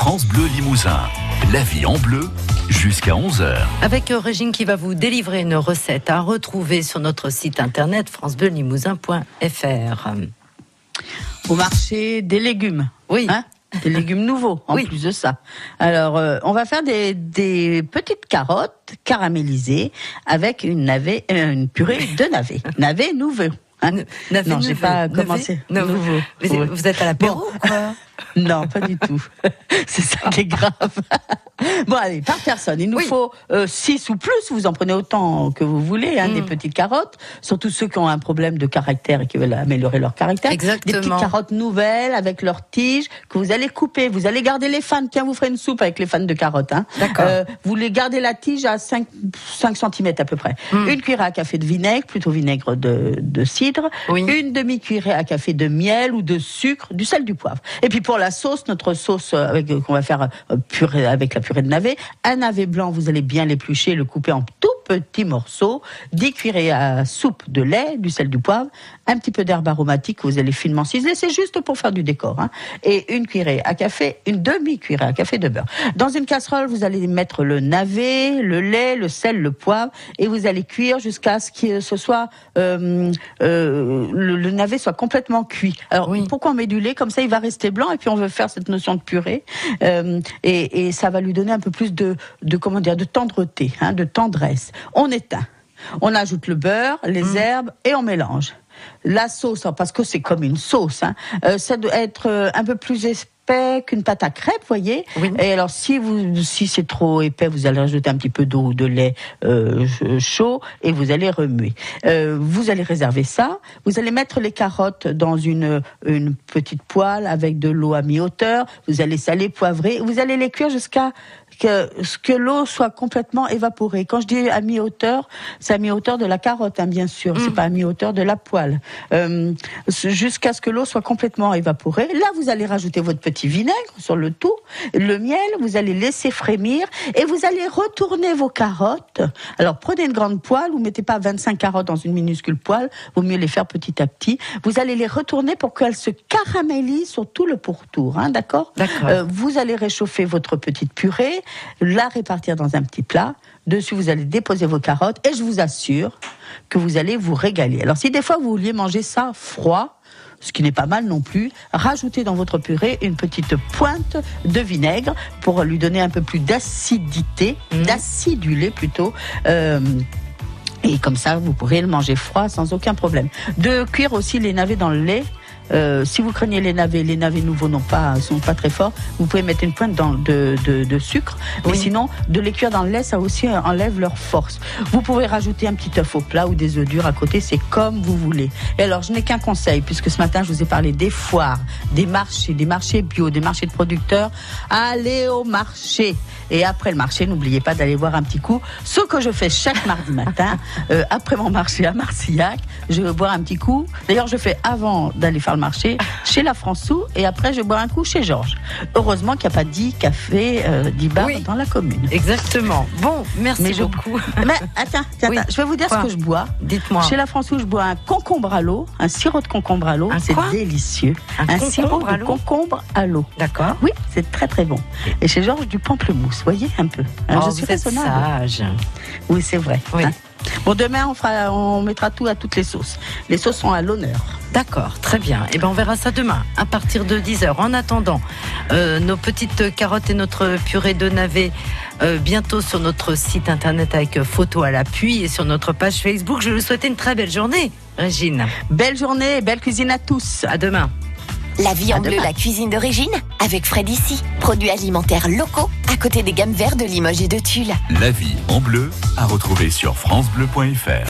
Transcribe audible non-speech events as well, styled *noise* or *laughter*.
France Bleu Limousin. La vie en bleu jusqu'à 11h. Avec Régine qui va vous délivrer une recette à retrouver sur notre site internet francebleulimousin.fr. Au marché des légumes. Oui. Hein des légumes nouveaux en Oui. plus de ça. Alors, euh, on va faire des, des petites carottes caramélisées avec une navet, euh, une purée de navet. *laughs* navet nouveau. Hein Navet non, j'ai pas Navet commencé. nouveau. Nouveau. Vous, Ouais. vous êtes à l'apéro ou quoi? Non, pas du tout. *laughs* C'est ça qui est grave. *laughs* Bon, allez, par personne. Il nous Oui. faut 6 ou plus. Vous en prenez autant que vous voulez, hein, Mm. des petites carottes. Surtout ceux qui ont un problème de caractère et qui veulent améliorer leur caractère. Exactement. Des petites carottes nouvelles avec leurs tiges que vous allez couper. Vous allez garder les fans. Tiens, vous ferez une soupe avec les fans de carottes. Hein. D'accord. vous les gardez la tige à 5, 5 cm à peu près. Mm. Une cuillère à café de vinaigre, plutôt vinaigre de, de cidre. Oui. Une demi-cuillerée à café de miel ou de sucre, du sel, du poivre. Et puis pour la sauce, notre sauce euh, avec qu'on va faire euh, purée avec la purée de navet, un navet blanc, vous allez bien l'éplucher, le couper en tout petits morceaux, 10 cuillerées à soupe de lait, du sel, du poivre, un petit peu d'herbe aromatique que vous allez finement ciseler, c'est juste pour faire du décor. Hein. Et une cuillerée à café, une demi-cuillerée à café de beurre. Dans une casserole, vous allez mettre le navet, le lait, le sel, le poivre, et vous allez cuire jusqu'à ce que ce soit euh, euh, le, le navet soit complètement cuit. Alors Oui. pourquoi on met du lait Comme ça, il va rester blanc, et puis on veut faire cette notion de purée, euh, et, et ça va lui donner un peu plus de, de comment dire, de tendreté, hein, de tendresse. On éteint. On ajoute le beurre, les Mmh. herbes et on mélange. La sauce, hein, parce que c'est comme une sauce, hein, euh, ça doit être euh, un peu plus épais qu'une pâte à crêpes, voyez. Oui. Et alors, si vous, si c'est trop épais, vous allez rajouter un petit peu d'eau ou de lait euh, chaud et vous allez remuer. Euh, vous allez réserver ça. Vous allez mettre les carottes dans une, une petite poêle avec de l'eau à mi-hauteur. Vous allez saler, poivrer. Vous allez les cuire jusqu'à que, ce que l'eau soit complètement évaporée. Quand je dis à mi-hauteur, c'est à mi-hauteur de la carotte, hein, bien sûr. C'est pas à mi-hauteur de la poêle. Euh, jusqu'à ce que l'eau soit complètement évaporée. Là, vous allez rajouter votre petit vinaigre sur le tout, le miel. Vous allez laisser frémir et vous allez retourner vos carottes. Alors, prenez une grande poêle. Vous mettez pas 25 carottes dans une minuscule poêle. Vaut mieux les faire petit à petit. Vous allez les retourner pour qu'elles se caramélisent sur tout le pourtour. Hein, d'accord? D'accord. Euh, vous allez réchauffer votre petite purée, la répartir dans un petit plat. Dessus, vous allez déposer vos carottes et je vous assure que vous allez vous régaler. Alors, si des fois vous vouliez manger ça froid, ce qui n'est pas mal non plus, rajoutez dans votre purée une petite pointe de vinaigre pour lui donner un peu plus d'acidité, Mhm. d'acidulé plutôt. Euh, et comme ça, vous pourrez le manger froid sans aucun problème. De cuire aussi les navets dans le lait. Euh, si vous craignez les navets, les navets nouveaux n'ont pas, sont pas très forts. Vous pouvez mettre une pointe dans, de, de, de sucre, mais Oui. sinon de les cuire dans le lait, ça aussi enlève leur force. Vous pouvez rajouter un petit œuf au plat ou des œufs durs à côté, c'est comme vous voulez. Et alors, je n'ai qu'un conseil, puisque ce matin je vous ai parlé des foires, des marchés, des marchés bio, des marchés de producteurs. Allez au marché. Et après le marché, n'oubliez pas d'aller voir un petit coup ce que je fais chaque mardi matin. *laughs* Euh, après mon marché à Marcillac, je vais boire un petit coup. D'ailleurs, je fais avant d'aller faire le marché chez la Françou et après je bois un coup chez Georges. Heureusement qu'il n'y a pas 10 cafés, euh, 10 bars Oui. dans la commune. Exactement. Bon, merci Mais je- beaucoup. Mais attends, attends, Oui. attends, je vais vous dire Quoi ce que je bois. Dites-moi. Chez la Françou, je bois un concombre à l'eau, un sirop de concombre à l'eau. C'est délicieux. Un sirop de concombre à l'eau. D'accord. Oui, c'est très très bon. Et chez Georges, du pamplemousse, voyez un peu. Alors, Oh, je suis vous êtes sage. Oui, c'est vrai. Oui. hein. Bon, demain, on, fera, on mettra tout à toutes les sauces. Les sauces sont à l'honneur. D'accord, très bien. Et ben on verra ça demain à partir de 10h. En attendant, euh, nos petites carottes et notre purée de navet euh, bientôt sur notre site internet avec euh, photo à l'appui et sur notre page Facebook. Je vous souhaite une très belle journée, Régine. Belle journée et belle cuisine à tous. À demain. La vie À en bleu, demain. la cuisine d'origine, avec Fred ici. Produits alimentaires locaux, à côté des gammes vertes de Limoges et de Tulle. La vie en bleu à retrouver sur francebleu.fr.